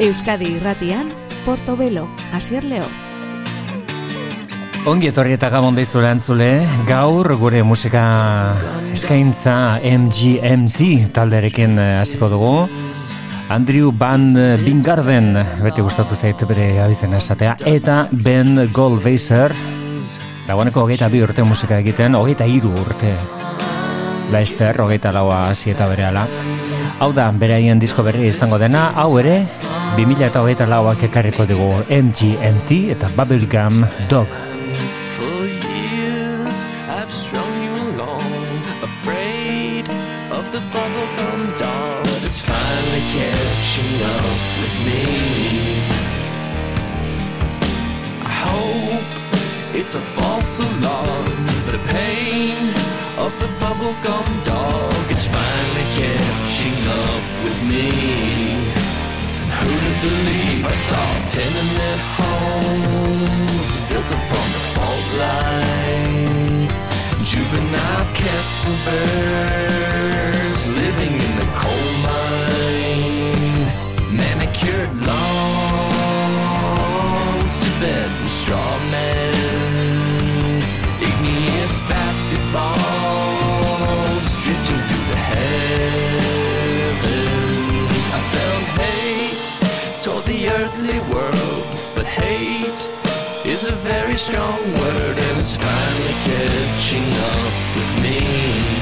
Euskadi irratian, Portobelo, Asier Leoz. Ongi etorri eta gabon deiztu lehantzule, gaur gure musika eskaintza MGMT talderekin eh, hasiko dugu. Andrew Van Bingarden, beti gustatu zait bere abizen esatea, eta Ben Goldweiser, dagoeneko hogeita bi urte musika egiten, hogeita hiru urte. Laester, hogeita laua hasi eta bere ala. Hau da, beraien disko berri izango dena, hau ere, 2000 eta hogeita lauak ekarriko dugu MGMT eta Bubblegum Dog. It's a false alarm, but the pain of the bubblegum dog is finally catching up with me. Believe I saw tenement homes built upon the fault line? Juvenile and birds living in the coal mine. Manicured lawns to bed with straw world, but hate is a very strong word, and it's finally catching up with me.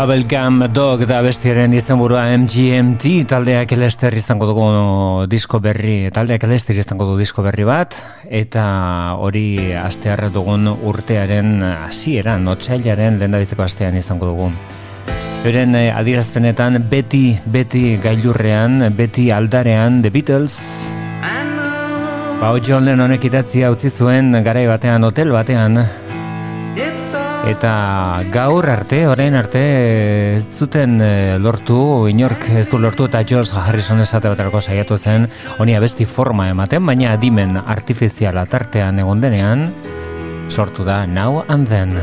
Bubblegum Dog da bestiaren izenburua MGMT taldeak elester izango dugu disko berri, taldeak elester izango du disko berri bat, eta hori astearra dugun urtearen hasieran, otxailaren lehendabizeko astean izango dugu. Euren eh, adierazpenetan beti, beti gailurrean, beti aldarean, The Beatles, Ba, John Lennonek idatzia utzi zuen garai batean, hotel batean, Eta gaur arte, orain arte, ez zuten eh, lortu, inork ez du lortu eta George Harrison esate baterako saiatu zen, honi abesti forma ematen, baina adimen artifiziala tartean egon denean, sortu da now and then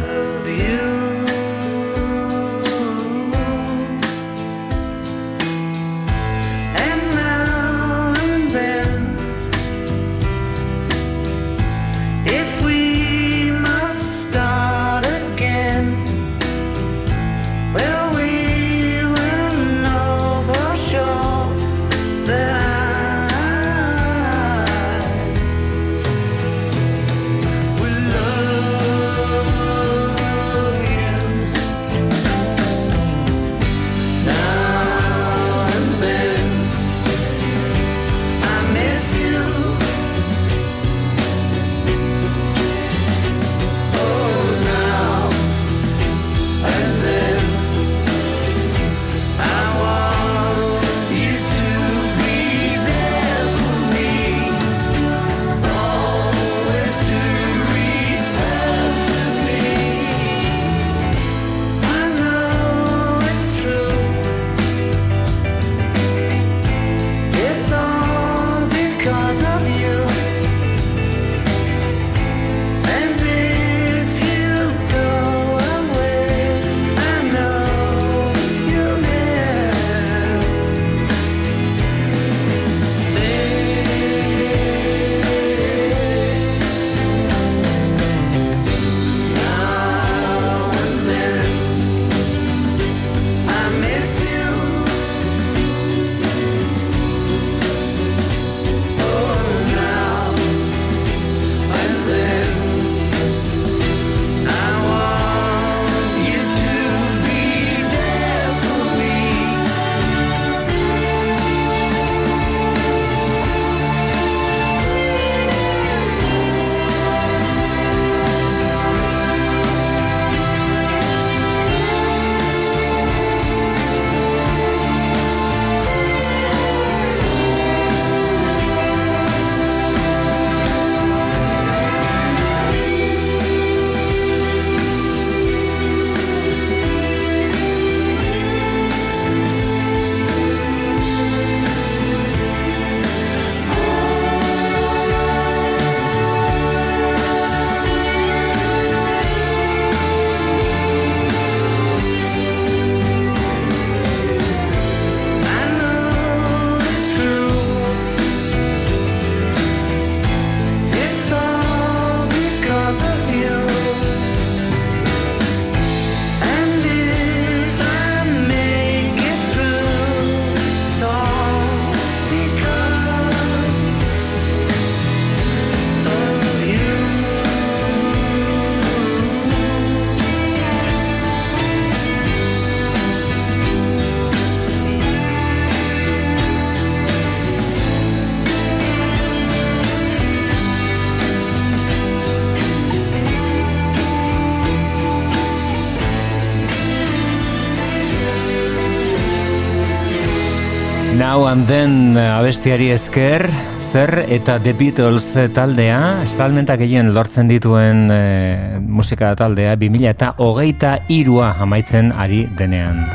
Eh, abestiari esker, zer eta The Beatles eh, taldea, salmenta gehien lortzen dituen eh, musika taldea, 2000 eta hogeita irua amaitzen ari denean.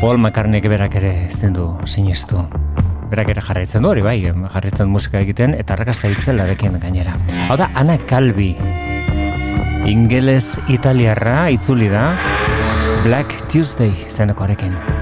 Paul McCartneyk berak ere ezin du sinistu. Berak ere jarraitzen du hori bai, jarraitzen musika egiten eta arrakasta hitzelarekin gainera. Hau da, Ana Calvi. Ingeles italiarra itzuli da Black Tuesday zenekoarekin.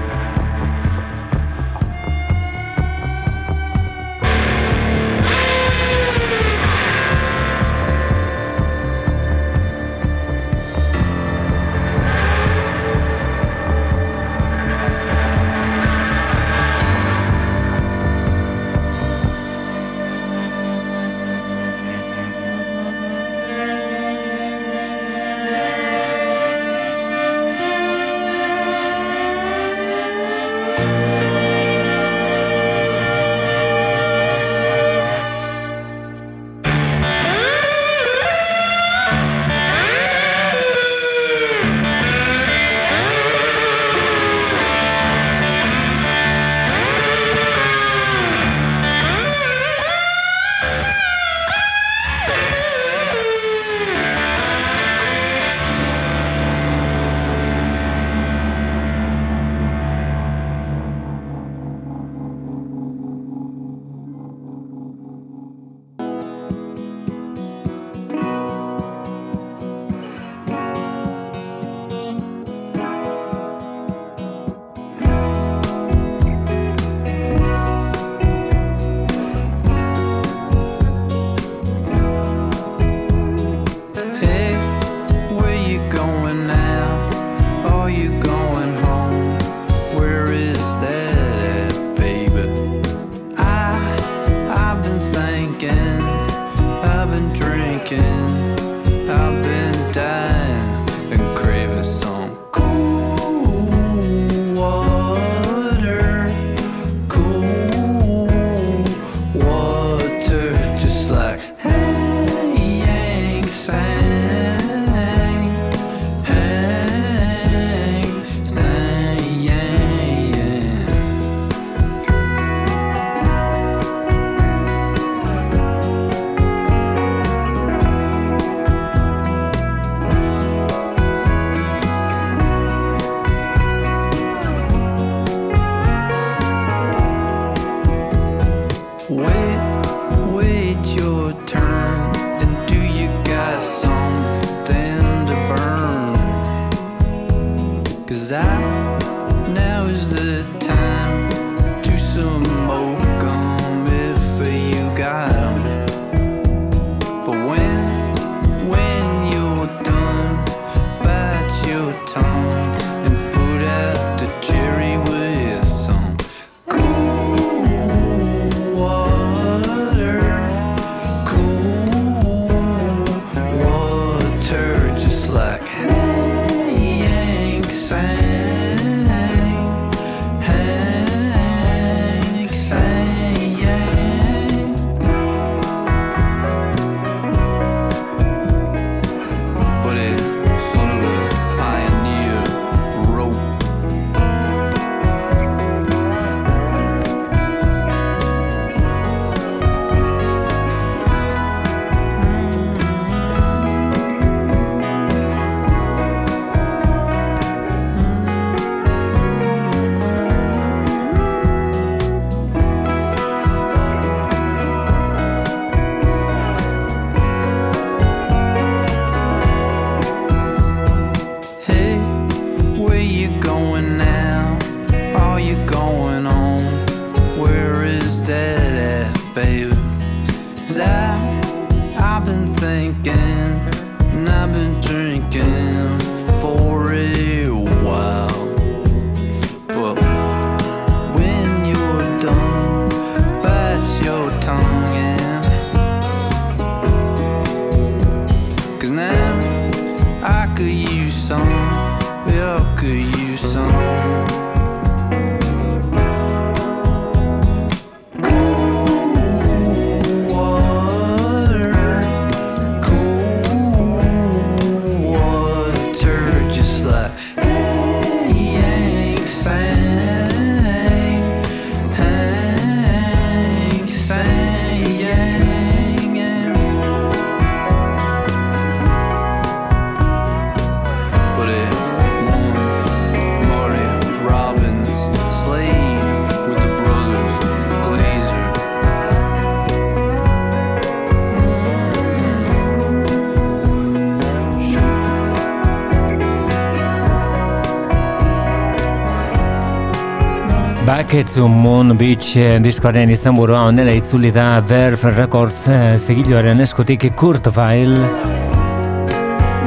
Bucket to Moon Beach eh, diskoaren izenburua onela itzuli da Verve Records eh, zigiloaren eskutik Kurt Weill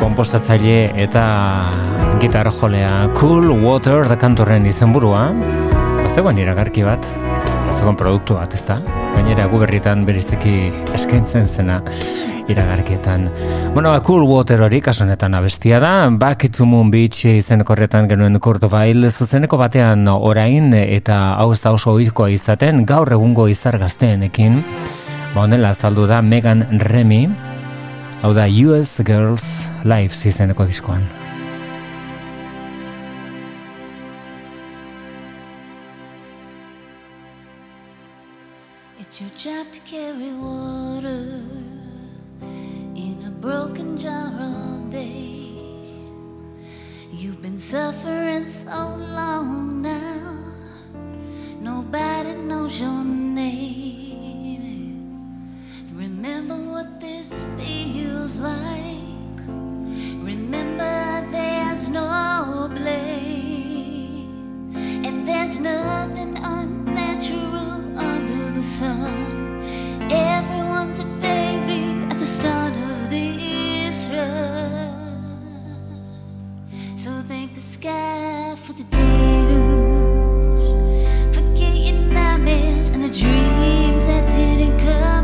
kompostatzaile eta gitar jolea Cool Water da kantorren izenburua. Bazegoen iragarki bat bazegoen produktu bat ezta gainera guberritan bereziki eskaintzen zena iragarkietan. Bueno, ba, Cool Water hori kasunetan abestia da, Back to Moon Beach izeneko horretan genuen Weill zuzeneko batean orain eta hau ez da oso ohikoa izaten gaur egungo izar gazteenekin. Ba, honela azaldu da Megan Remy, hau da US Girls Lives izeneko diskoan. Suffering so long now, nobody knows your name. Remember what this feels like. Remember there's no blame, and there's nothing unnatural under the sun. Everyone's a baby at the start of this run. So thank the sky for the deluge. Forget your nightmares and the dreams that didn't come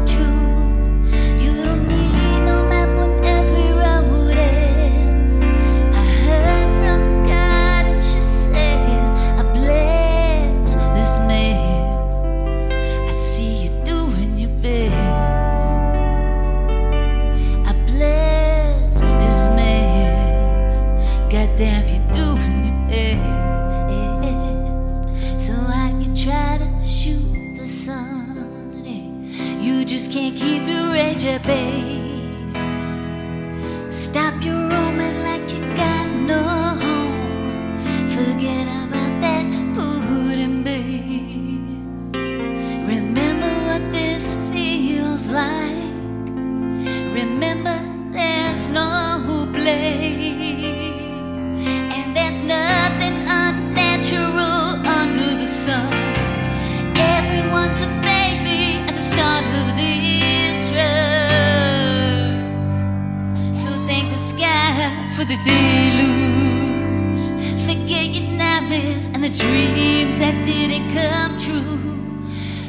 the deluge. Forget your nightmares and the dreams that didn't come true.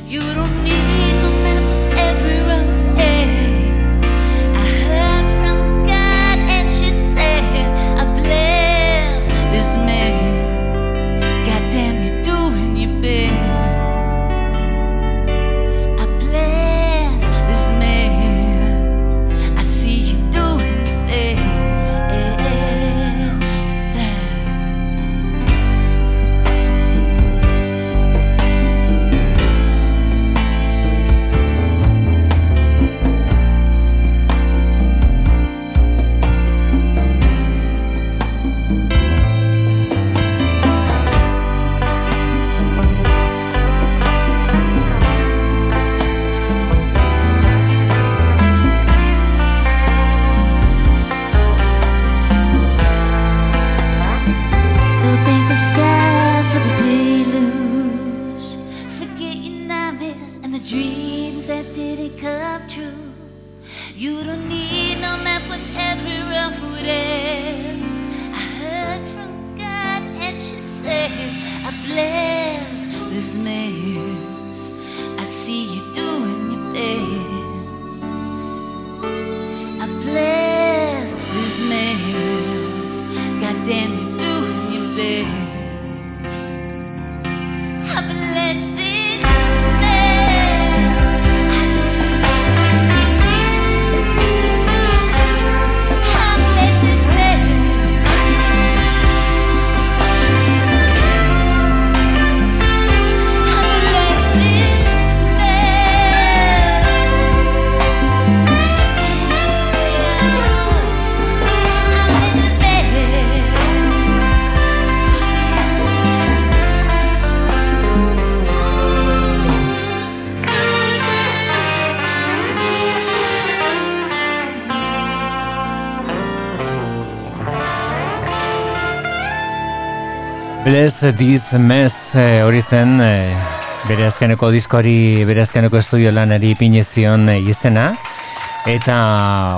You don't need Bless This Mess eh, hori zen eh, bere azkeneko diskoari, bere azkeneko estudio lanari pinezion eh, izena. Eta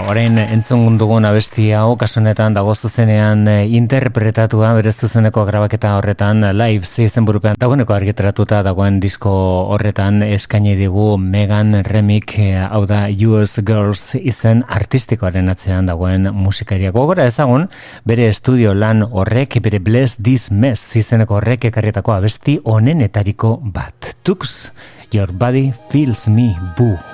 orain entzun dugun abesti hau, kasunetan dago zuzenean eh, interpretatua, bere zuzeneko grabaketa horretan, live zeizen burupean, dagoeneko argitaratuta dagoen disko horretan eskaini digu Megan Remik, eh, hau da US Girls izen artistikoaren atzean dagoen musikaria. Gogora ezagun, bere estudio lan horrek, bere Bless This Mess izeneko horrek ekarrietako abesti onenetariko bat. Tux, Your Body Feels Me Boo.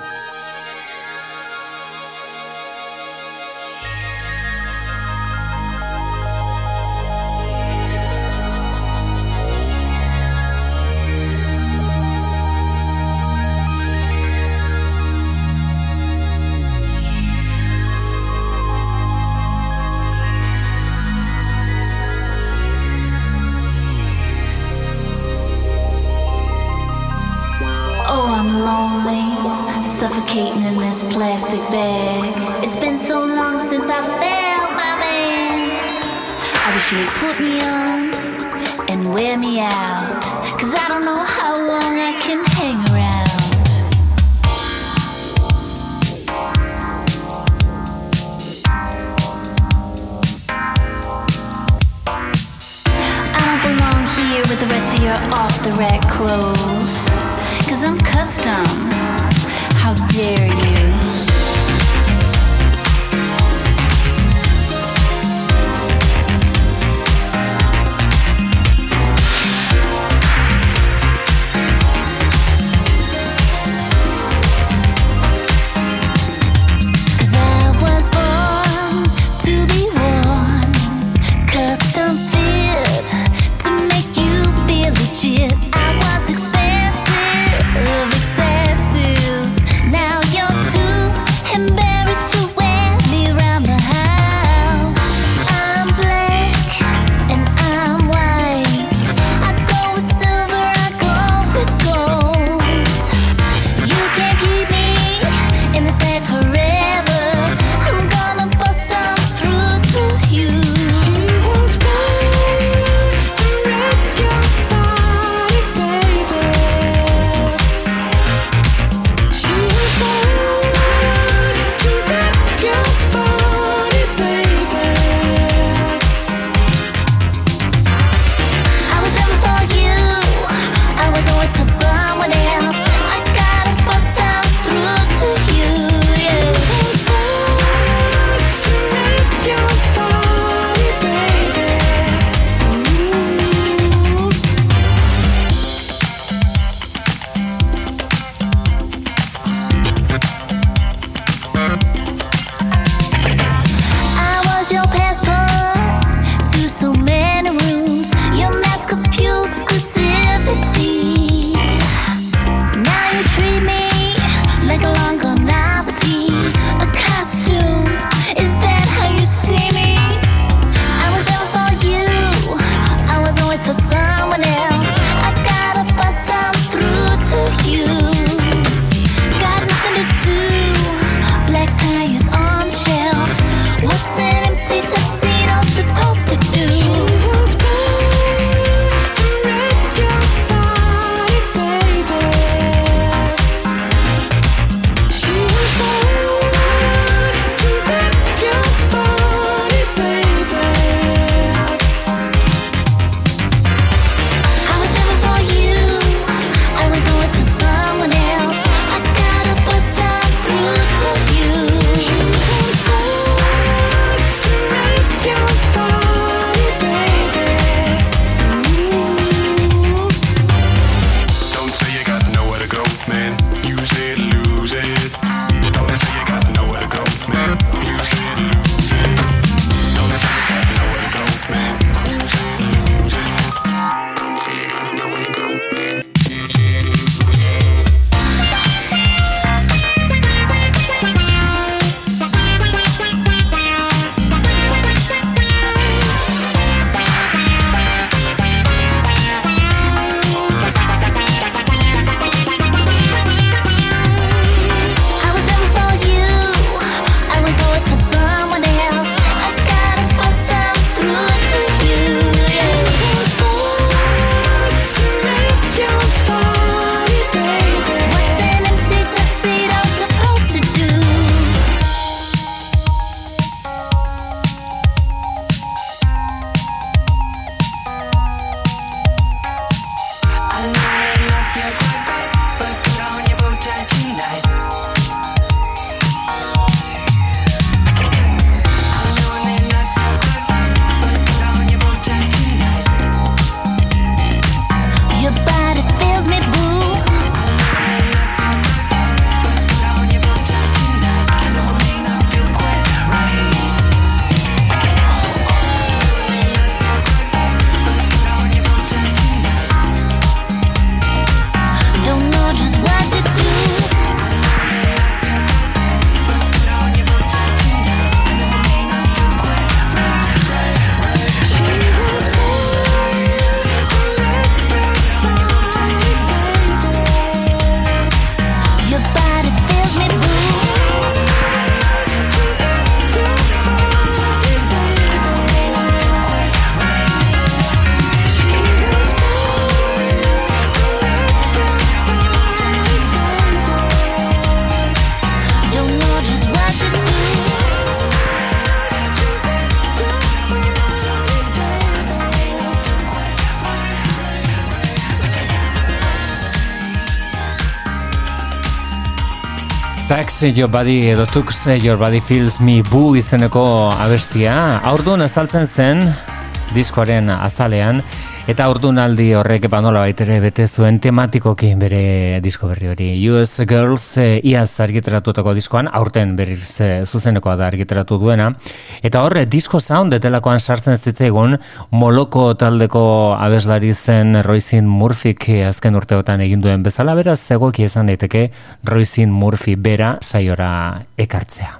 This plastic bag. It's been so long since I felt my man. I wish you'd put me on and wear me out. Cause I don't know how long I can hang around. I don't belong here with the rest of your off the rack clothes. Cause I'm custom. How dare you? See Your Body edo Took See Your Body Feels Me Boo izeneko abestia. Aurduan azaltzen zen diskoaren azalean eta aurdunaldi horrek ba epanola baitere bete zuen tematikoki bere disko berri hori. US Girls e, iaz argiteratutako diskoan, aurten berriz e, zuzenekoa da argiteratu duena eta horre disco sound etelakoan sartzen zitzaigun moloko taldeko abeslari zen Roisin Murphy azken urteotan egin duen bezala beraz zegoki izan daiteke Roisin Murphy bera saiora ekartzea.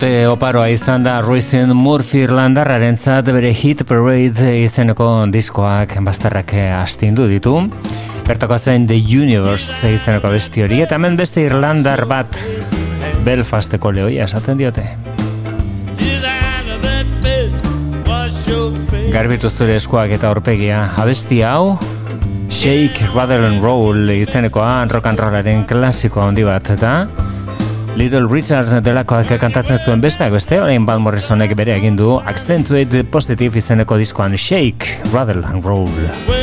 urte oparoa izan da Ruizin Murphy Irlandarraren zat bere Hit Parade izeneko diskoak bazterrak eh, astindu ditu. Bertako zen The Universe izeneko besti hori eta hemen beste Irlandar bat Belfasteko lehoia esaten diote. Garbitu zure eskuak eta aurpegia abesti hau Shake, Rather and Roll izenekoa rock and rollaren klasikoa handi bat eta... Little Richard delakoak kantatzen zuen besteak beste, orain Van Morrisonek bere egin du Accentuate Positive izeneko diskoan Shake, Rattle and Roll.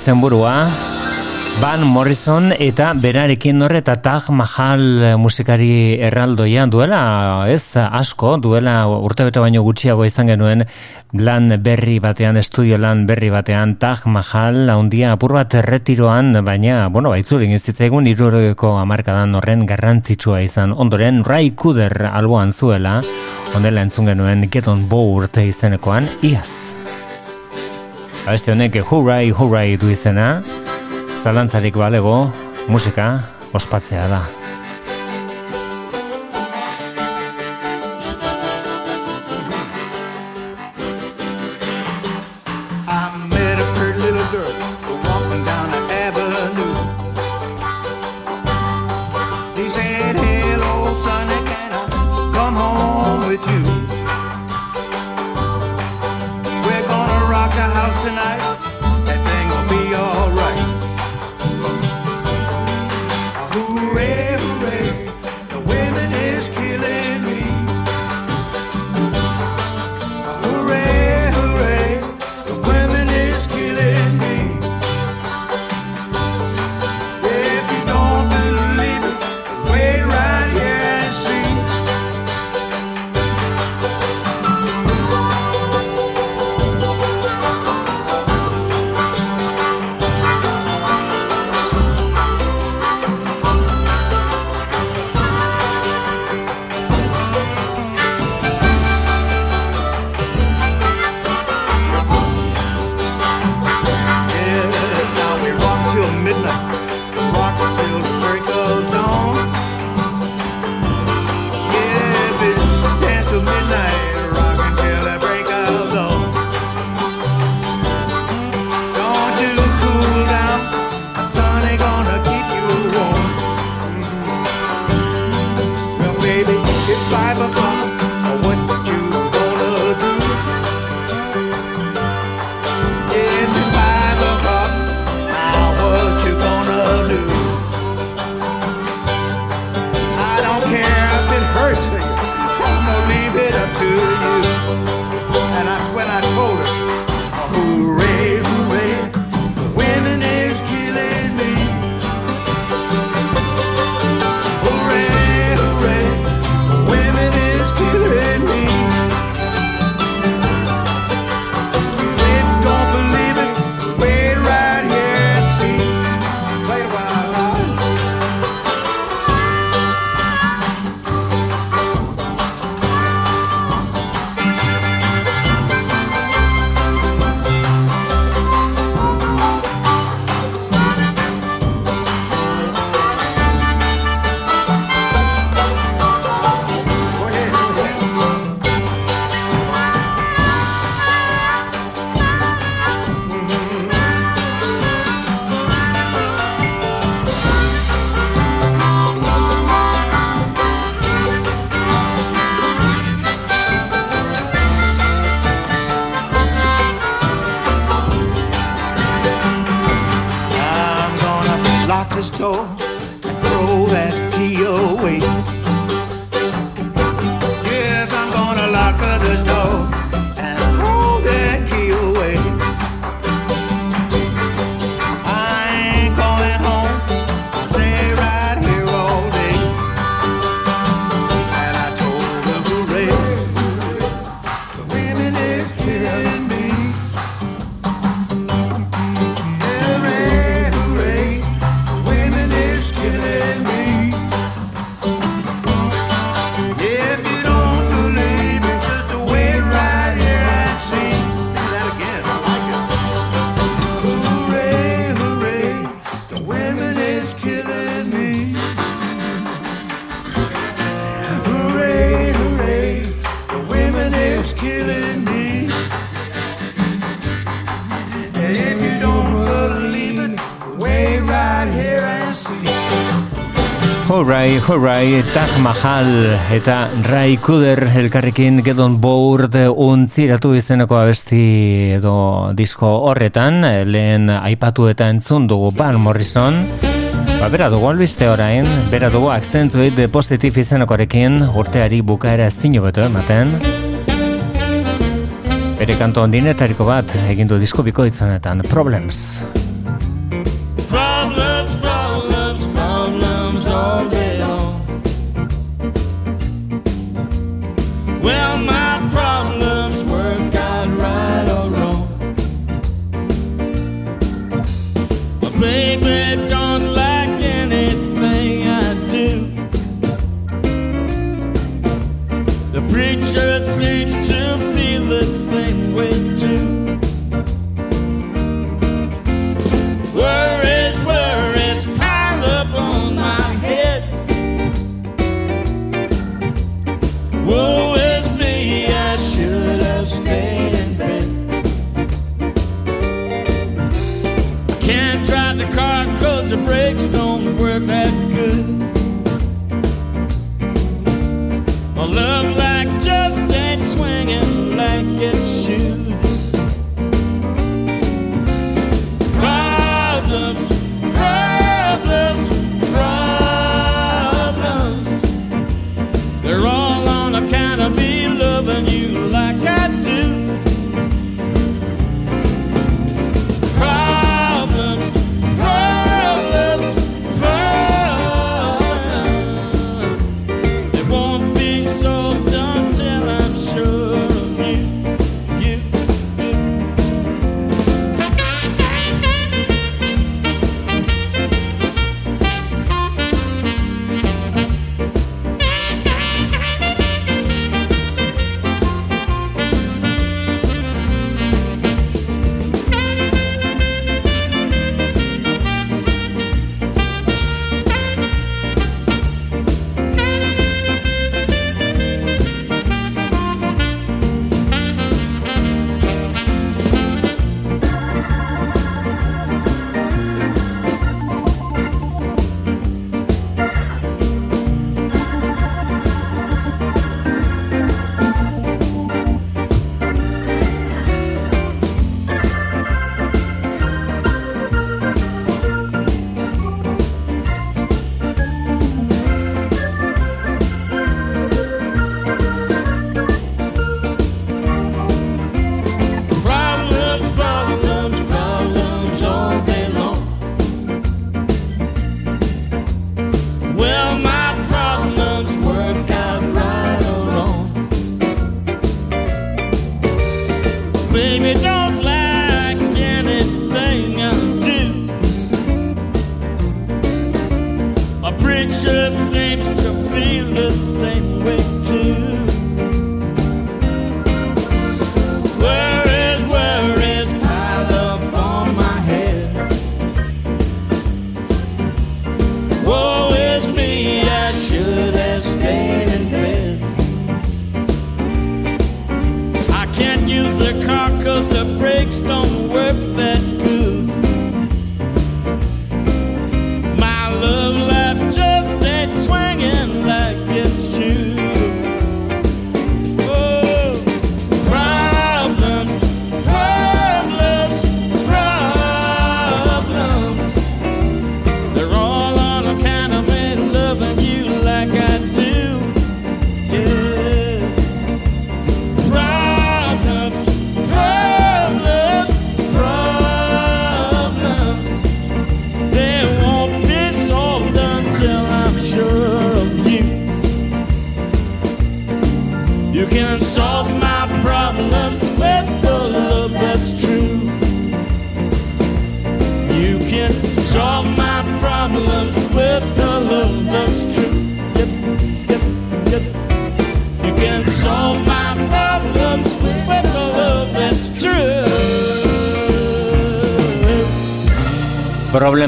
izenburua Van Morrison eta berarekin horre eta Taj Mahal musikari erraldoia duela ez asko, duela urtebete baino gutxiago izan genuen lan berri batean, estudio lan berri batean Taj Mahal handia apur bat retiroan, baina bueno, baitzulin zitzaigun irureko hamarkadan horren garrantzitsua izan ondoren Ray Kuder alboan zuela ondela entzun genuen Get On Board izenekoan, iaz! Ba, Abeste honek hurrai hurrai du izena, zalantzarik balego, musika ospatzea da. Horai, horai, tak mahal eta Rai Kuder elkarrekin gedon board untziratu izeneko abesti edo disko horretan lehen aipatu eta entzun dugu Bar Morrison. Ba, bera dugu albiste orain, bera dugu akzentuit de positif izenekorekin urteari bukaera zinu beto ematen. Bere kanto ondinetariko bat egindu disko bikoitzanetan Problems. Vaya.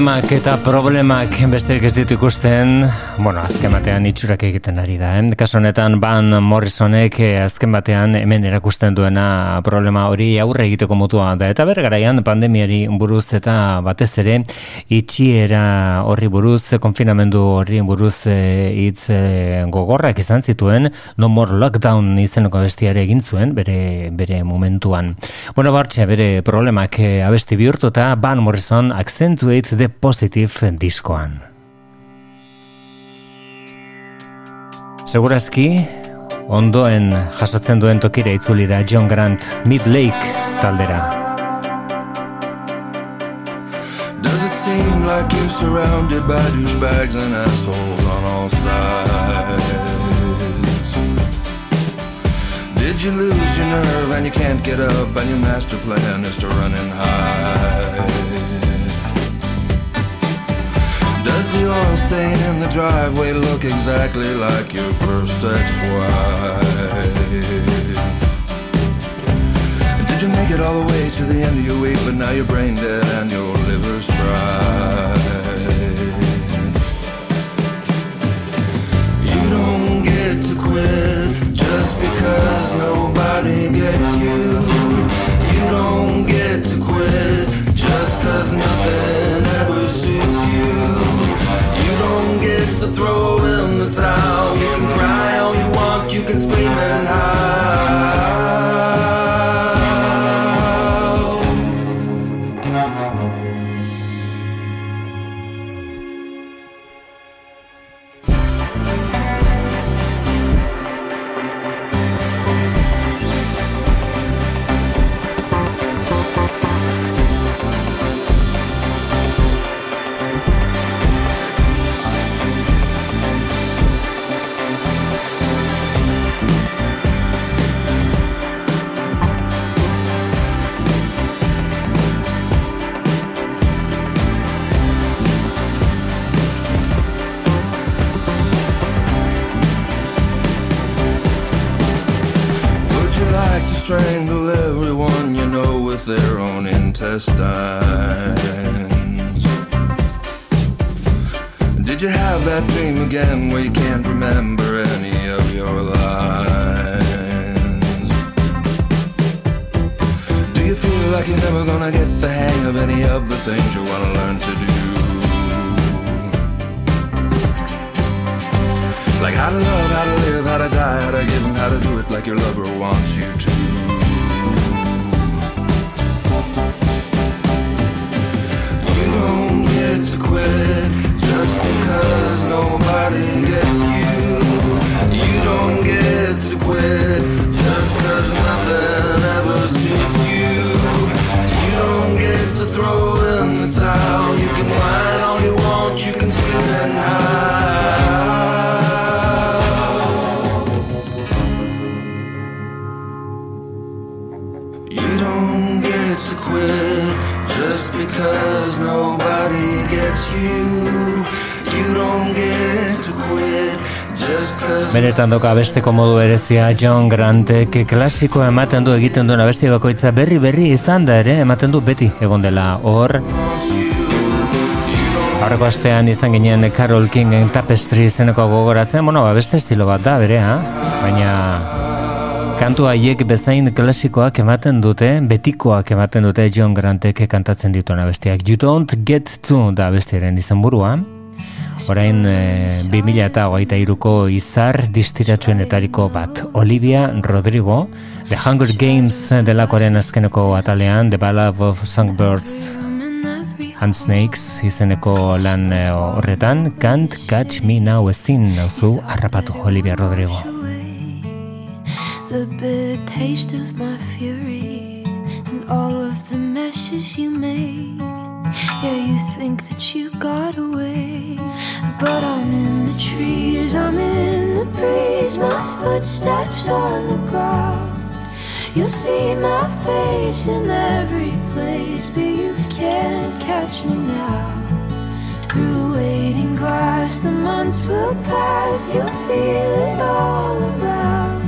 Problemak eta problemak besterik ez ditu ikusten, bueno, azken batean itxurak egiten ari da, eh? Kaso honetan Van Morrisonek eh, azken batean hemen erakusten duena problema hori aurre egiteko motua da. Eta bergaraian pandemiari buruz eta batez ere itxiera horri buruz, konfinamendu horri buruz eh, hitz eh, gogorrak izan zituen, no more lockdown izeneko bestiare egin zuen, bere, bere momentuan. Bueno, bartxe, bere problemak abesti bihurtuta Van Morrison Accentuate the Positive diskoan. Segurazki, ondoen jasotzen duen tokira itzuli da John Grant Mid Lake taldera. Does it seem like you're surrounded by douchebags and assholes on all sides? Did you lose your nerve and you can't get up and your master plan is to run and hide? The oil stain in the driveway look exactly like your first ex-wife? Did you make it all the way to the end of your week, but now you're brain dead and your liver's fried? You don't get to quit just because nobody gets you. You don't get to quit just cause nothing throw in the towel. You can cry all you want, you can scream and howl. Doka besteko modu berezia John Grantek klasikoa ematen du egiten duen abesti bakoitza berri berri izan da ere ematen du beti egon dela hor Aurreko astean izan ginen Carol Kingen Tapestry izeneko gogoratzen, bueno, ba, beste estilo bat da, berea, baina kantu haiek bezain klasikoak ematen dute, betikoak ematen dute John Grantek kantatzen dituen abestiak. You don't get to da bestiaren izan burua. Orain e, 2000 eta hogeita iruko izar distiratsuenetariko bat. Olivia Rodrigo, The Hunger Games delakoaren azkeneko atalean, The Ballad of Songbirds and Snakes izeneko lan eh, horretan, Can't Catch Me Now ezin nauzu harrapatu Olivia Rodrigo. the bitter taste of my fury and all of the messes you made. Yeah, you think that you got away, but I'm in the trees, I'm in the breeze, my footsteps on the ground. You'll see my face in every place, but you can't catch me now. Through waiting grass, the months will pass, you'll feel it all around.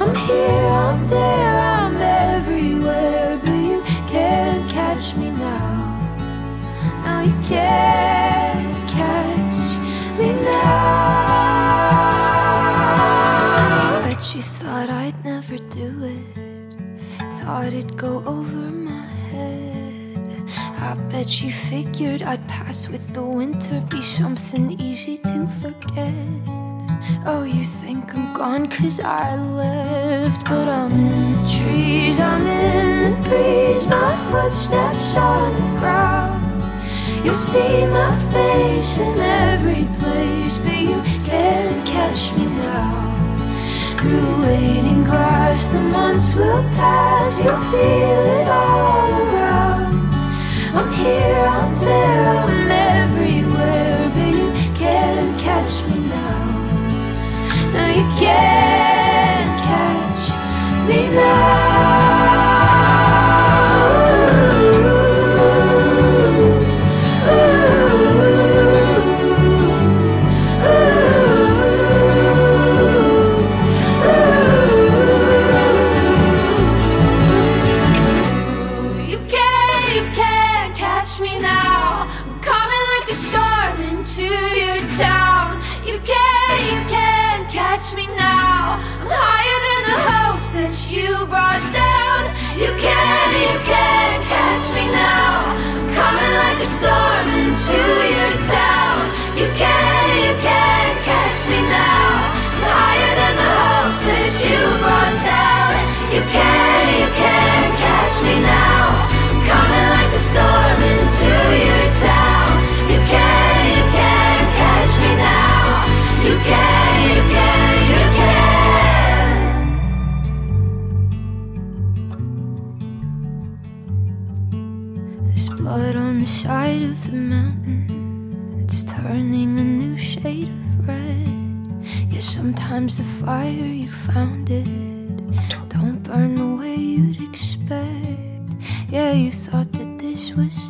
I'm here, I'm there, I'm everywhere, but you can't catch me now. No, you can't you thought I'd never do it, thought it'd go over my head. I bet you figured I'd pass with the winter, be something easy to forget. Oh, you think I'm gone cause I left But I'm in the trees, I'm in the breeze My footsteps on the ground You'll see my face in every place But you can't catch me now Through waiting grass, the months will pass You'll feel it all around I'm here, I'm there, I'm everywhere But you can't catch me now no, you can't catch me now. Storm into your town. You can't, you can't catch me now. I'm higher than the hopes that you brought down. You can't, you can't catch me now. I'm coming like a storm into your town. You can't, you can't catch me now. You can't. Sometimes the fire you found it don't burn the way you'd expect. Yeah, you thought that this was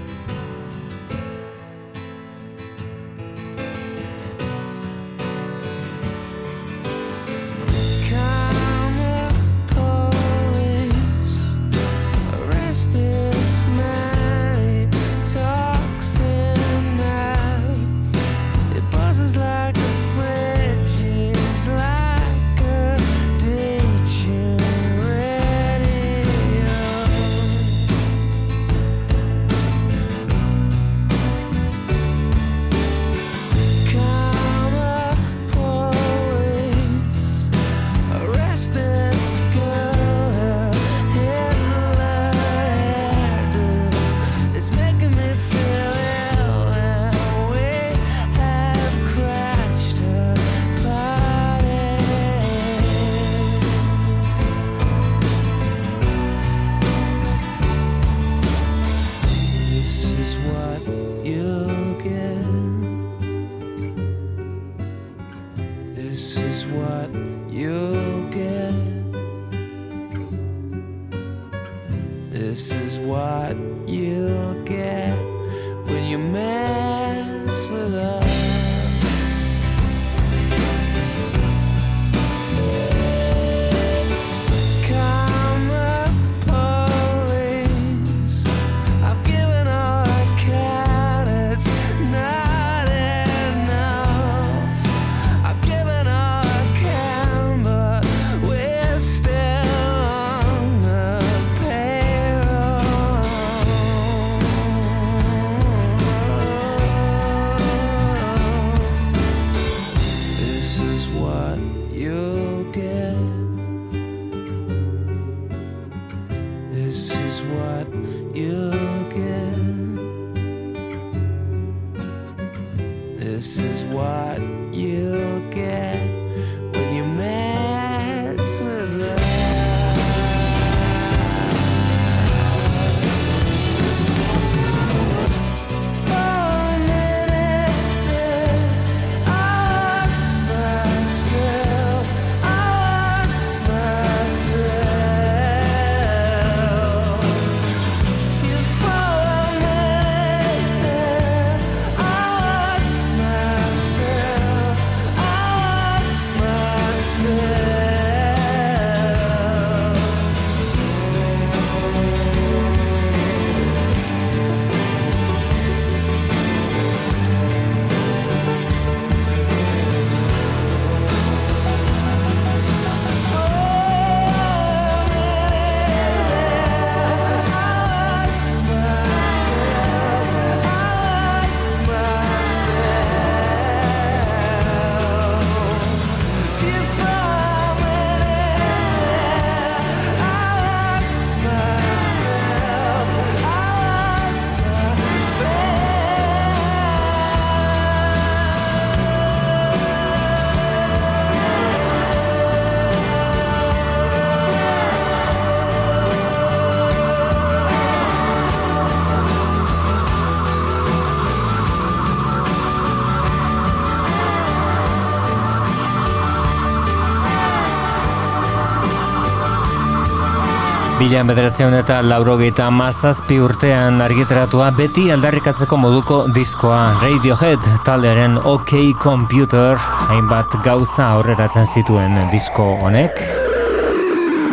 Mila bederatzen eta laurogeita mazazpi urtean argitaratua beti aldarrikatzeko moduko diskoa Radiohead taldearen OK Computer hainbat gauza aurreratzen zituen disko honek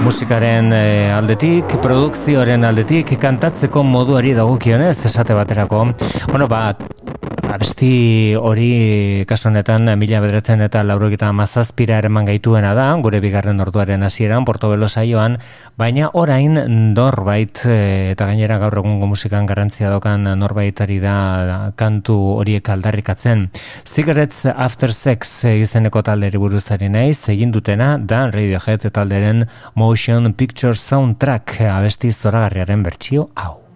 musikaren eh, aldetik, produkzioaren aldetik, kantatzeko moduari dagokionez esate baterako. Bueno, ba, abesti hori kasu honetan mila bederatzen eta laurogita mazazpira ereman gaituena da, gure bigarren orduaren hasieran Portobelo saioan, baina orain norbait eh, eta gainera gaur egungo musikan garrantzia dokan norbaitari da kantu horiek aldarrikatzen. Cigarettes After Sex izeneko talderi buruzari naiz, egin dutena da Radiohead talderen Motion Picture Soundtrack abesti zoragarriaren bertsio hau.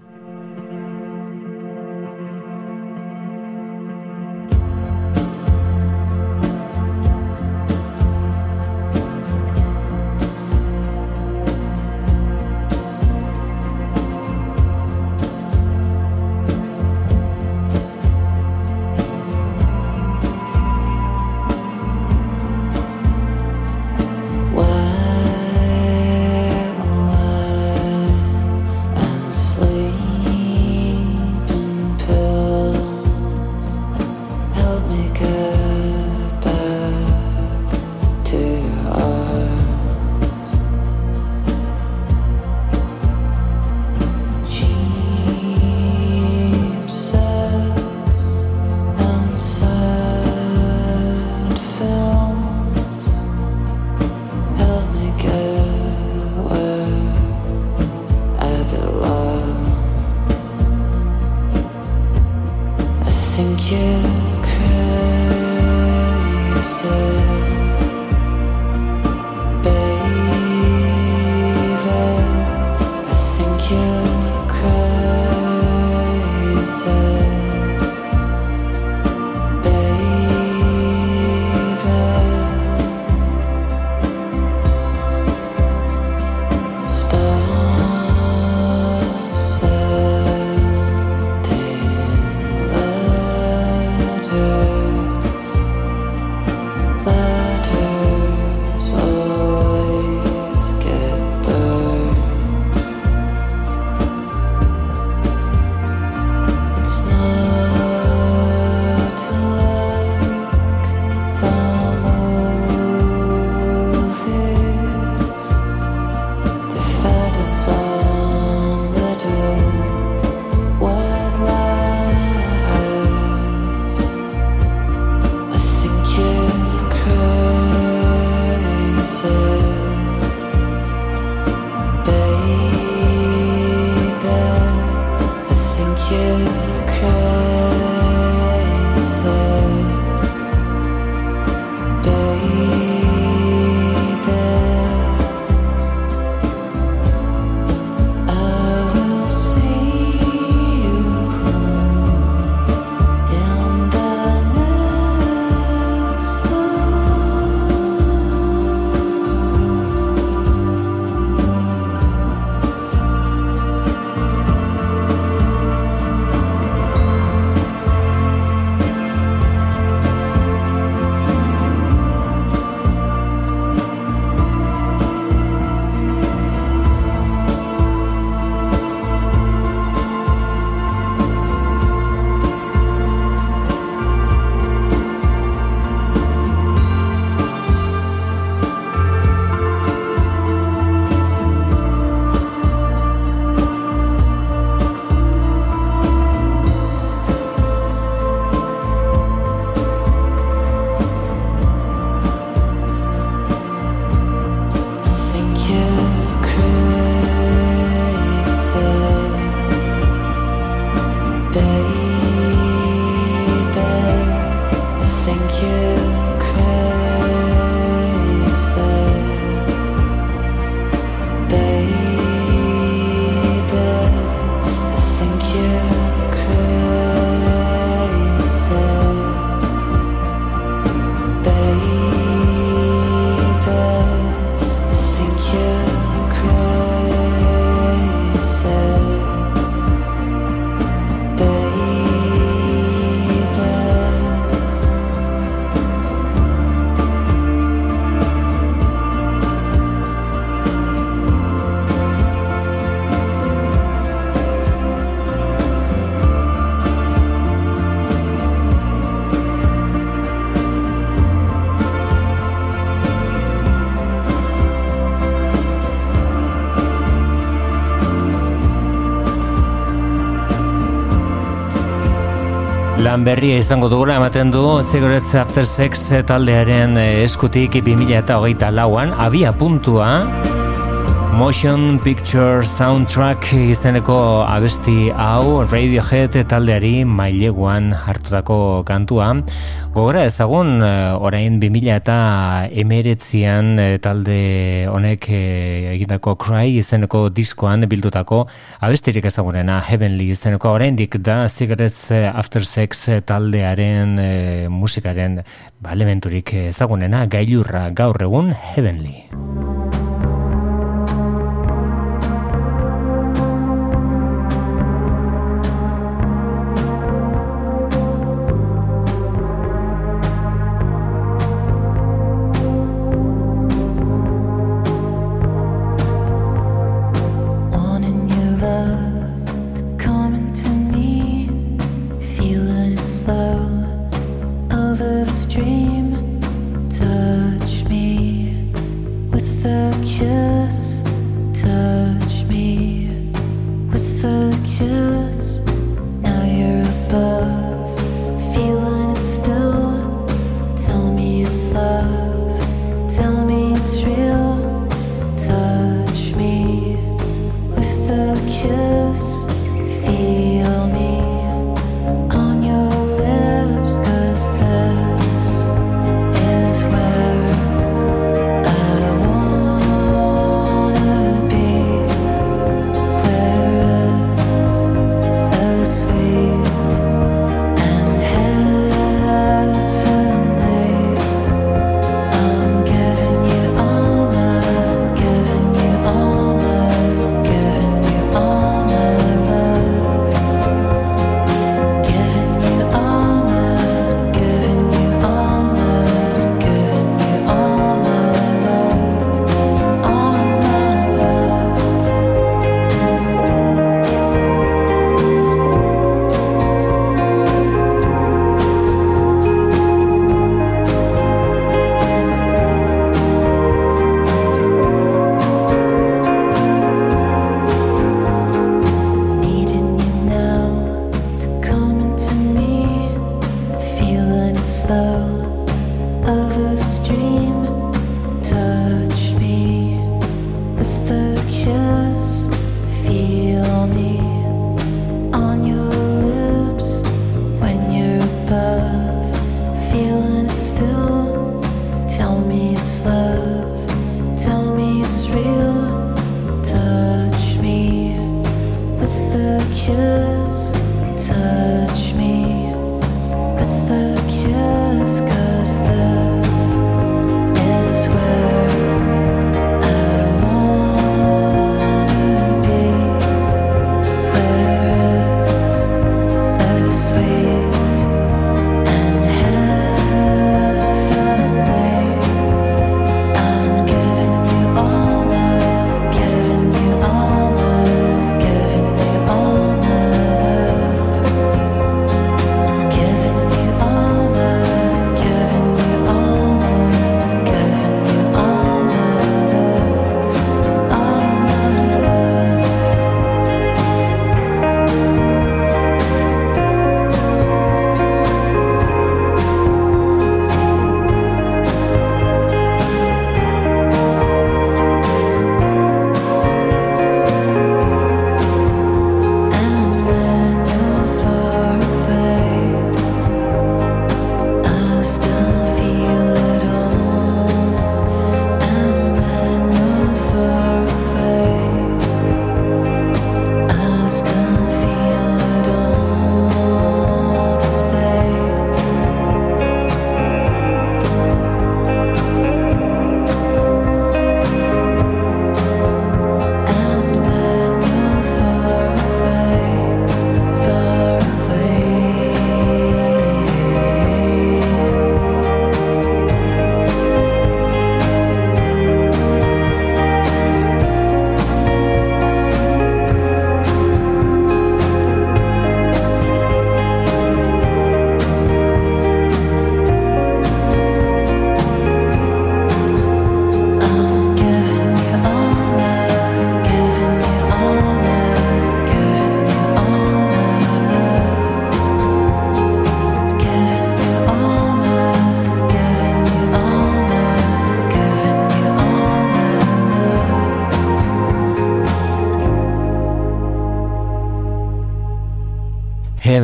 Lan berria izango dugula ematen du Cigarettes After Sex taldearen eh, eskutik 2000 eta hogeita lauan, abia puntua Motion Picture Soundtrack izeneko abesti hau Radiohead taldeari maileguan hartutako kantua. Gogora ezagun eh, orain 2000 eta emeretzian eh, talde honek eh, egindako Cry izeneko diskoan bildutako abestirik ezagunena Heavenly izeneko oraindik da Cigarettes After Sex taldearen eh, musikaren ba, elementurik ezagunena gailurra gaur egun Heavenly.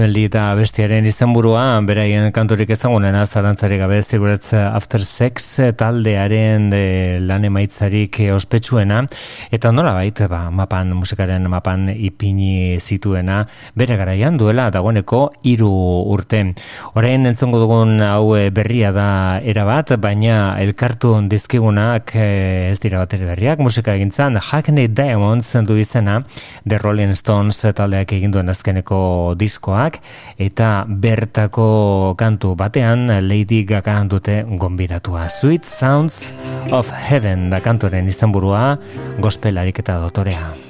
Heavenly eta bestiaren izenburua beraien kanturik ez dagoenena zalantzari gabe Cigarettes After Sex taldearen de, lan emaitzarik ospetsuena eta nola bait, ba, mapan, musikaren mapan ipini zituena bere garaian duela dagoeneko hiru urte. Orain entzongo dugun hau eh, berria da erabat, baina elkartu dizkigunak eh, ez dira bat berriak musika egintzan Hackney Diamonds du izena The Rolling Stones taldeak egin duen azkeneko diskoak eta bertako kantu batean Lady Gaga dute gonbidatua Sweet Sounds of Heaven da kantoren izenburua gospelarik eta dotorea.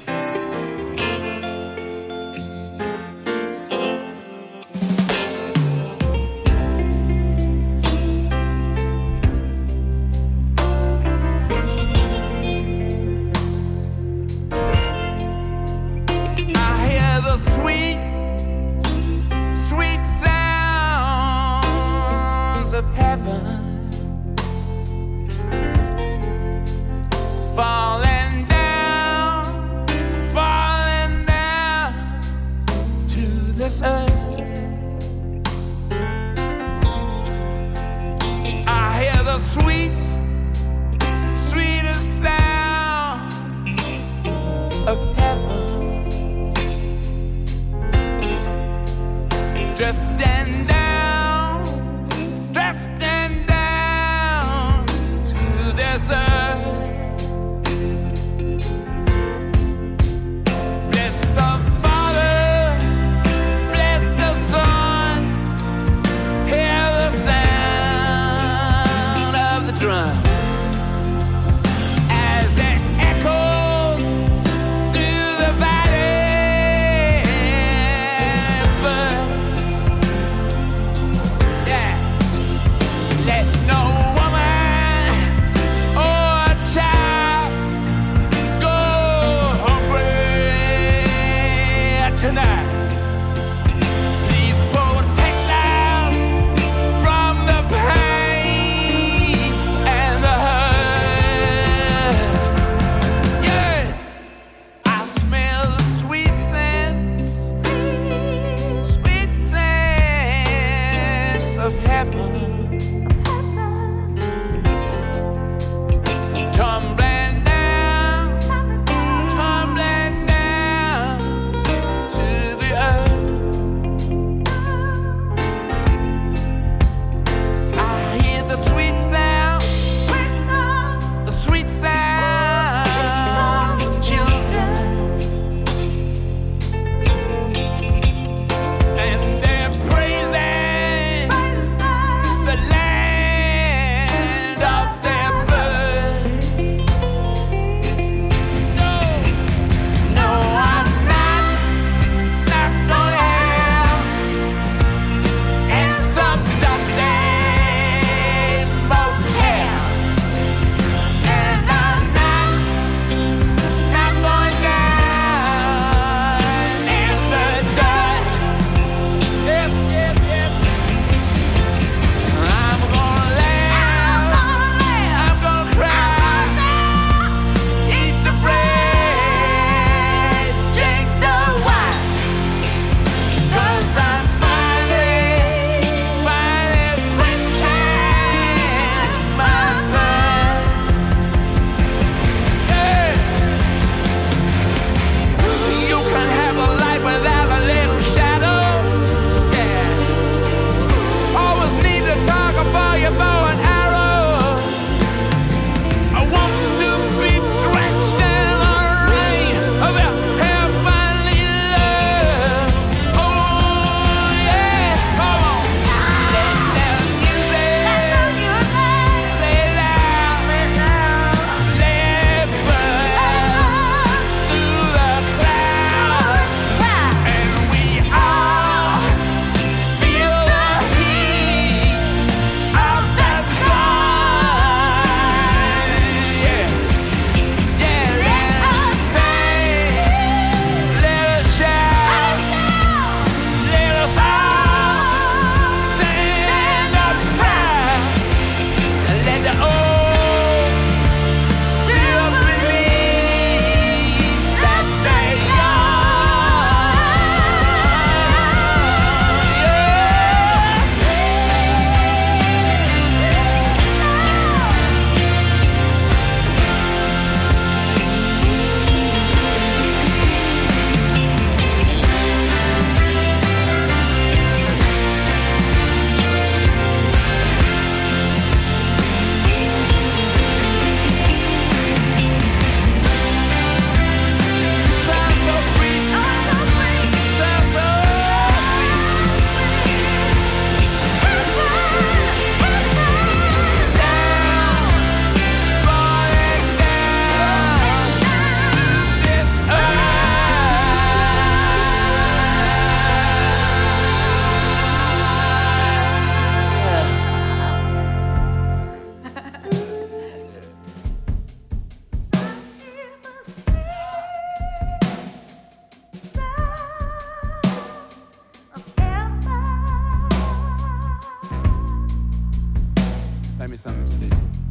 Let me some excuse.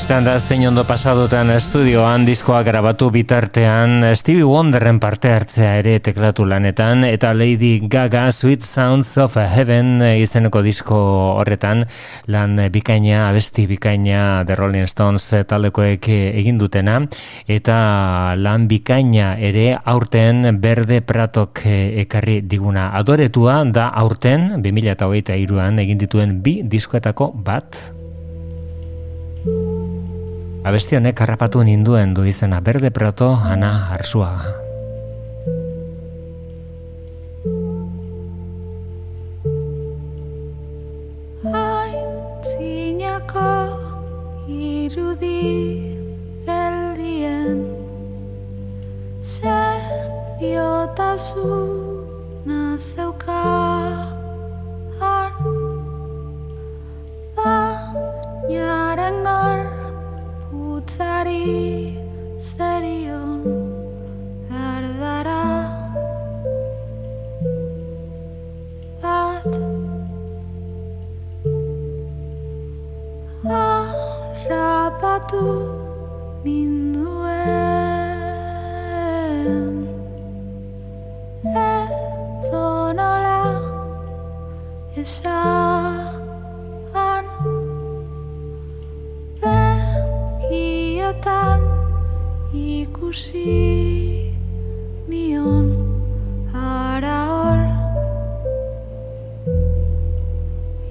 Bistan da zein ondo pasadutan estudioan diskoa grabatu bitartean Stevie Wonderren parte hartzea ere teklatu lanetan eta Lady Gaga Sweet Sounds of Heaven izeneko disko horretan lan bikaina, abesti bikaina The Rolling Stones taldekoek egin dutena eta lan bikaina ere aurten berde pratok ekarri diguna. Adoretua da aurten 2008an egin dituen bi diskoetako bat Abesti honek harrapatu ninduen du izena Berde Prato Ana Arsuaga. Aintzinako irudi geldien seriotasuna zeuka han bainaren putzari zerion dardara bat. Harrapatu ninduen. Edo nola esan begietan ikusi nion ara hor.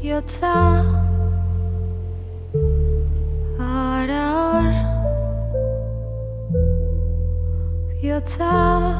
Jotza ara hor. Jotza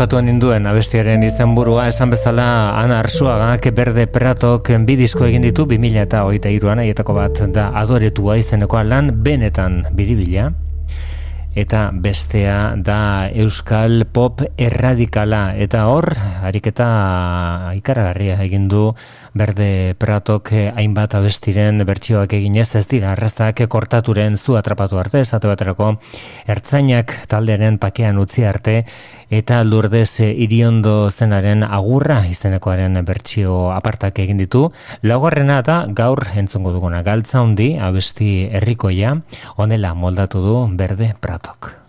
Harrapatuan ninduen abestiaren izenburua esan bezala Ana Arsuagak Berde Pratok bi disko egin ditu 2000 eta hogeita iruan aietako bat da adoretua izenekoa lan benetan biribila. Eta bestea da euskal pop erradikala. Eta hor ariketa ikaragarria egin du berde pratok hainbat abestiren bertsioak eginez ez dira arrazak kortaturen zu atrapatu arte esate baterako ertzainak taldearen pakean utzi arte eta lurdez eh, iriondo zenaren agurra izenekoaren bertsio apartak egin ditu. Laugarrena da gaur entzungo duguna galtza hundi abesti herrikoia honela moldatu du berde pratok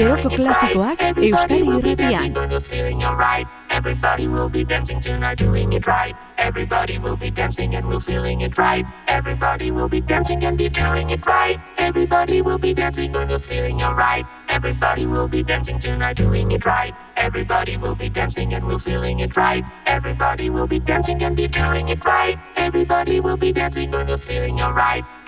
geroko klasikoak Euskadi irratian. Everybody will be dancing tonight, doing it right. Everybody will be dancing and we're feeling it right. Everybody will be dancing and be doing it right. Everybody will be dancing and we're feeling alright. Everybody will be dancing tonight, doing it right. Everybody will be dancing and we're feeling it right. Everybody will be dancing and be doing it right. Everybody will be dancing and we're feeling alright.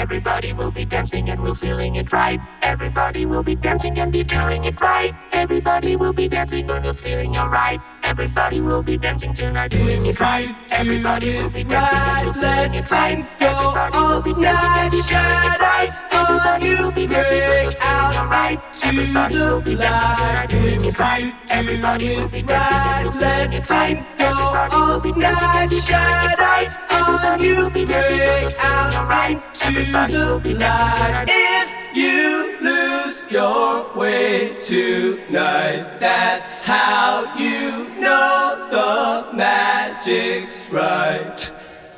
Everybody will be dancing and we're feeling it right. Everybody will be dancing and be doing it right. Everybody will be dancing and we're feeling alright. Everybody will be dancing tonight, doing it right. Everybody will be dancing, doing it right. Everybody will be dancing, doing it right. Everybody will be it right. Everybody will be dancing, doing it right. Everybody will be dancing, doing it. Everybody will be dancing, doing it right. Everybody will be dancing, doing it right. Everybody it right. Everybody will be dancing, doing it right. Everybody will be dancing, doing it right you lose your way tonight, that's how you know the magic's right.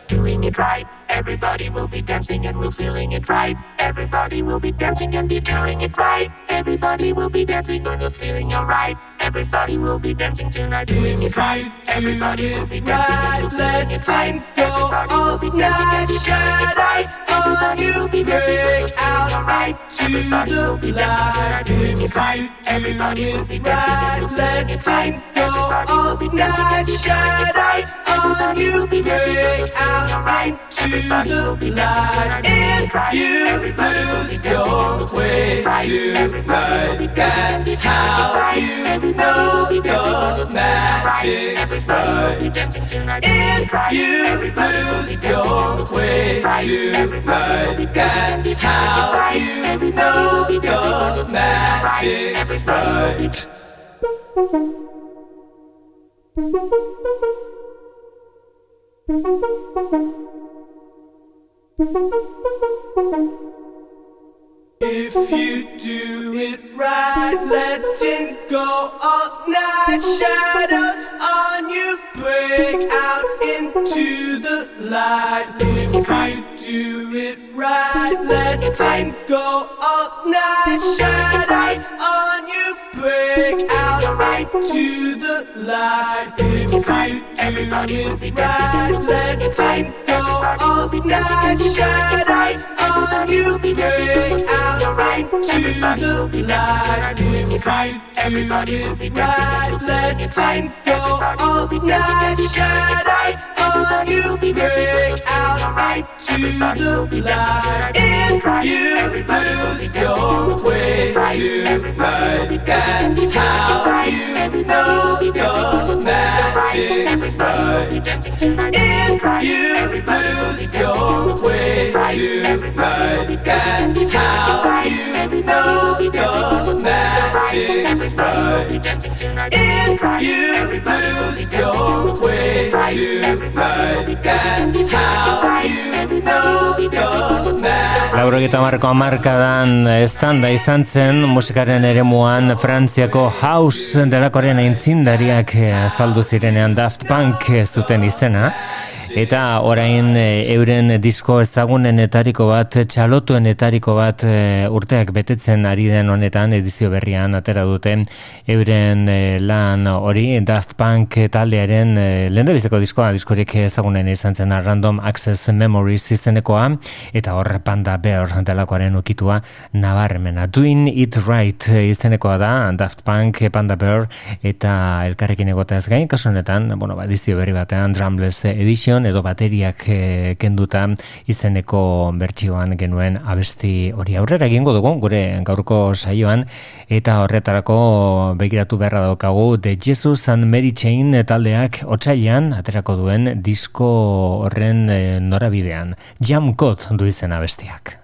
doing it right. Everybody will be dancing and we're feeling it right. Everybody will be dancing and be doing it right. Everybody will be dancing and we're feeling alright. Everybody will be dancing tonight, doing it right. Everybody will be dancing and we're feeling it right. Everybody will be dancing and be it right. Everybody will be dancing and feeling alright. Everybody will be dancing doing it right. Everybody will be dancing and feeling it right. Everybody will be dancing and doing it right. Everybody will be dancing and feeling alright. Everybody will be dancing and right. Everybody will lose Your way tonight, that's how you know the magic's right. If you lose your way tonight, that's how you know the magic's right. If you do it right, letting go all night, shadows on you break out into the light. If you do it right, letting go all night, shadows on you break out into the light. If you do it right, letting go all night, shadows on you break out into the light. If you do it right, letting go all night, shadows on you break out into the light. If you lose your way tonight, that's how you know the magic's right. If you lose your way tonight, that's how you know the magic's right. If you lose your way tonight, that's how you know the magic's Laurogeta marko amarkadan estanda izan zen musikaren eremuan Frantziako House delakoren aintzindariak eh, azaldu zirenean Daft Punk eh, zuten izena. Eta orain e, euren disko ezagunenetariko bat, txalotuenetariko bat e, urteak betetzen ari den honetan edizio berrian atera duten euren e, lan hori Daft Punk taldearen lehendabizeko diskoa, diskorik ezagunen izan zen Random Access Memories izenekoa eta hor Panda Bear delakoaren ukitua nabarmena. Doing It Right izenekoa da Daft Punk, Panda Bear eta elkarrekin egotez gain, kasu honetan, bueno, ba, edizio berri batean Drumless Edition edo bateriak e, kenduta izeneko bertsioan genuen abesti hori aurrera egingo dugu gure gaurko saioan eta horretarako begiratu beharra daukagu The Jesus and Mary Chain taldeak otsailean aterako duen disko horren e, norabidean Jam Code du izen abestiak.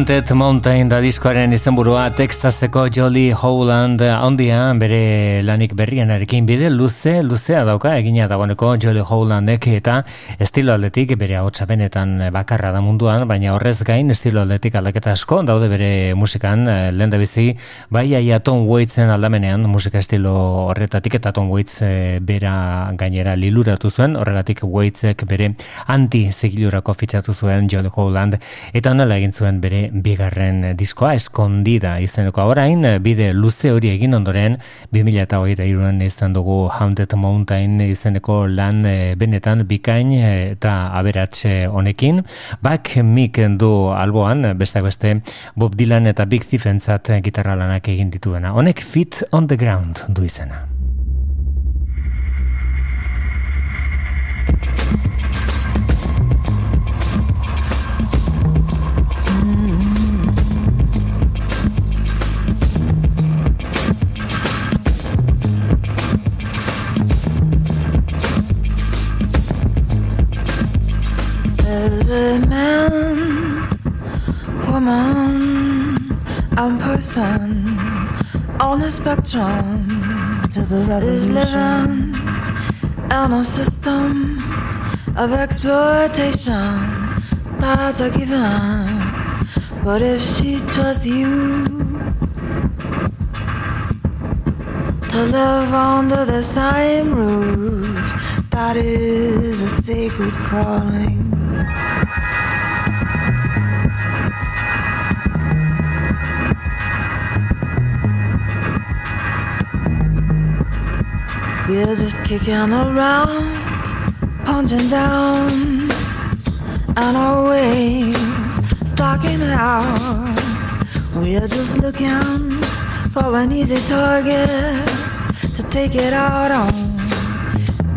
Haunted Mountain da diskoaren izenburua Texaseko Jolly Howland handia bere lanik berrienarekin bide luze luzea dauka egina dagoeneko Jolly Howlandek eta estilo aldetik bere ahotsa benetan bakarra da munduan baina horrez gain estilo aldetik aldaketa asko daude bere musikan lehen bizi bai aia Tom Waitsen aldamenean musika estilo horretatik eta Tom Waits eh, bera gainera liluratu zuen horregatik Waitsek bere anti-zigilurako fitxatu zuen Jolly Howland eta honela egin zuen bere bigarren diskoa eskondida izeneko. Orain bide luze hori egin ondoren 2008an izan dugu Haunted Mountain izeneko lan eh, benetan bikain eh, eta aberatxe honekin. Back Mick du alboan besteak beste Bob Dylan eta Big Thief entzat gitarra lanak egin dituena. Honek Fit on the Ground du izena Every man, woman, and person on the spectrum to the is living in a system of exploitation that's a given. But if she trusts you to live under the same roof, that is a sacred calling. We're just kicking around, punching down, and always stalking out. We're just looking for an easy target to take it out on.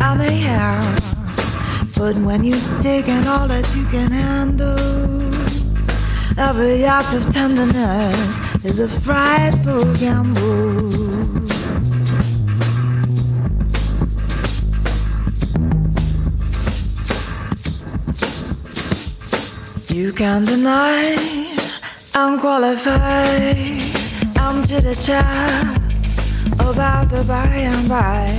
Anyhow, but when you've taken all that you can handle, every act of tenderness is a frightful gamble. Can't deny I'm qualified. I'm chitty chat about the by and by.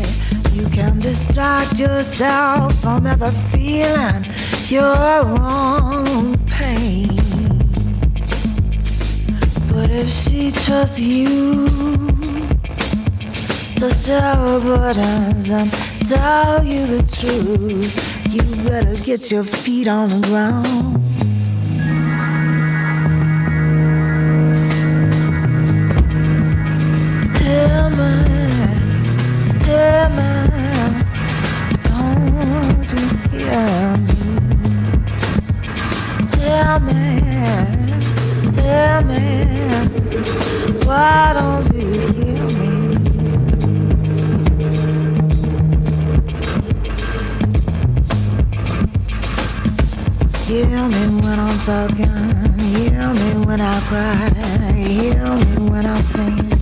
You can distract yourself from ever feeling your own pain. But if she trusts you to share her burdens and tell you the truth, you better get your feet on the ground. Talking, hear me when I cry, hear me when I'm singing,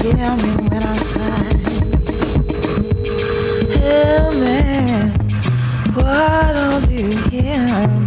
hear me when I sigh. Hear me, why don't you hear me?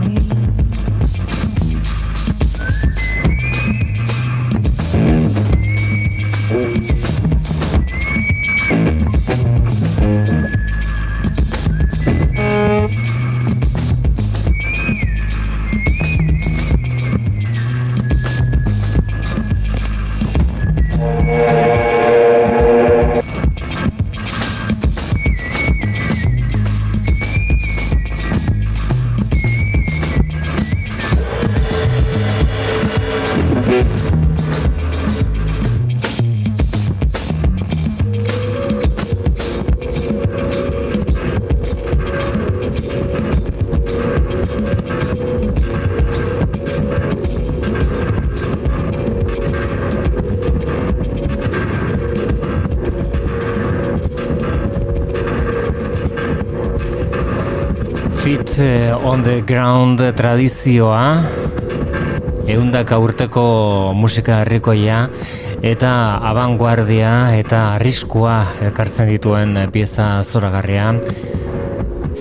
Fit eh, on the ground tradizioa. Eundaka urteko musika herrikoia eta abanguardia eta arriskua elkartzen dituen pieza zoragarria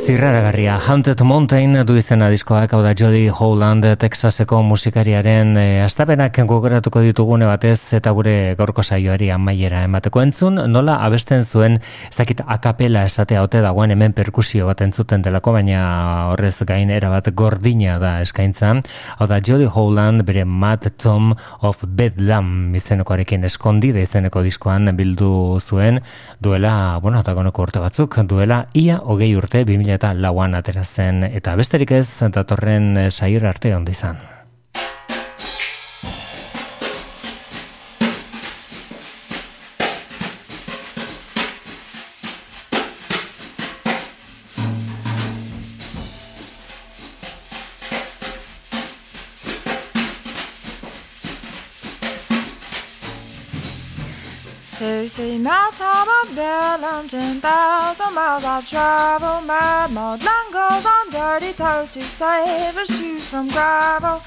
Zirraragarria, Haunted Mountain du izena diskoak, hau da Jody Howland, Texaseko musikariaren e, astapenak gogoratuko ditugune batez eta gure gaurko saioari amaiera emateko. Entzun, nola abesten zuen, ez dakit akapela esatea ote dagoen hemen perkusio bat entzuten delako, baina horrez gain erabat gordina da eskaintza, hau da Jody Howland bere Mad Tom of Bedlam izenekoarekin eskondide izeneko diskoan bildu zuen, duela, bueno, atagoneko urte batzuk, duela ia hogei urte, 2000 eta lauan atera zen, eta besterik ez datorren sair arte ondo time Bellum, ten thousand miles I've traveled, mad maudlin goes on dirty toes to save her shoes from gravel.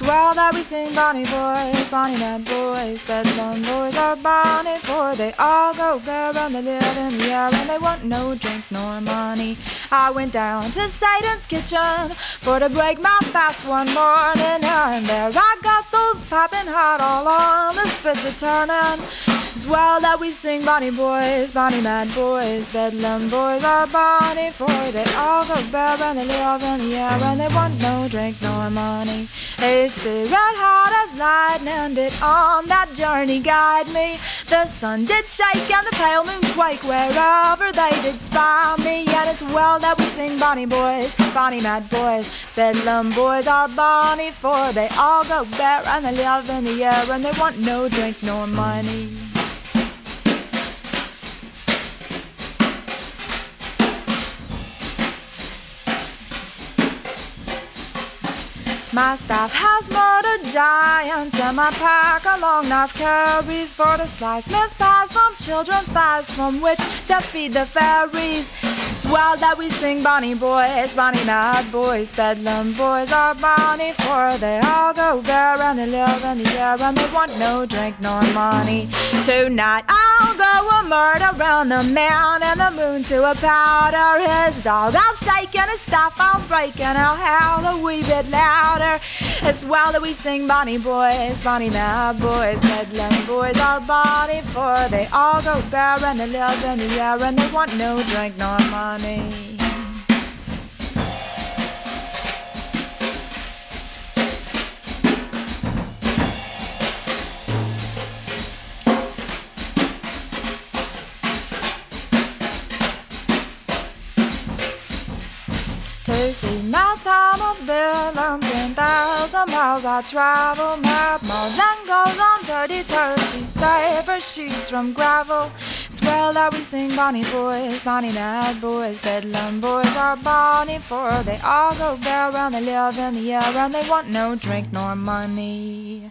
Swell that we sing Bonnie boys, Bonnie mad boys, Bedlam boys are Bonnie for they all go bare and they live in the air and they want no drink nor money. I went down to Satan's kitchen for to break my fast one morning and there I got souls popping hot all on the spits a turning. It's well that we sing Bonnie boys, Bonnie mad boys, Bedlam boys are Bonnie for they all go bare and they live in the air and they want no drink nor money. Spirit hot as lightning did on that journey guide me. The sun did shake and the pale moon quake wherever they did spy me. And it's well that we sing Bonnie boys, Bonnie mad boys, Bedlam boys are Bonnie for they all go bare and they live in the air and they want no drink nor money. My staff has murdered giants, and my pack a long knife carries for the slice mince pies from children's thighs, from which to feed the fairies. It's well that we sing Bonnie boys, Bonnie mad boys, Bedlam boys are Bonnie, for they all go bare and they live in the air, and they want no drink nor money. Tonight I'll go a murder round the man and the moon to a powder. His dog I'll shake and his staff I'll break and I'll howl a wee bit louder. It's well that we sing Bonnie boys, Bonnie mad boys, Bedlam boys all Bonnie for they all go bare and they live in the air and they want no drink nor money. See my town of Bellum. Ten thousand miles I travel, my then goes on dirty to savor shoes from gravel. Swell that we sing Bonnie boys, Bonnie Nad boys, Bedlam boys are Bonnie for they all go bare round, they live in the air and they want no drink nor money.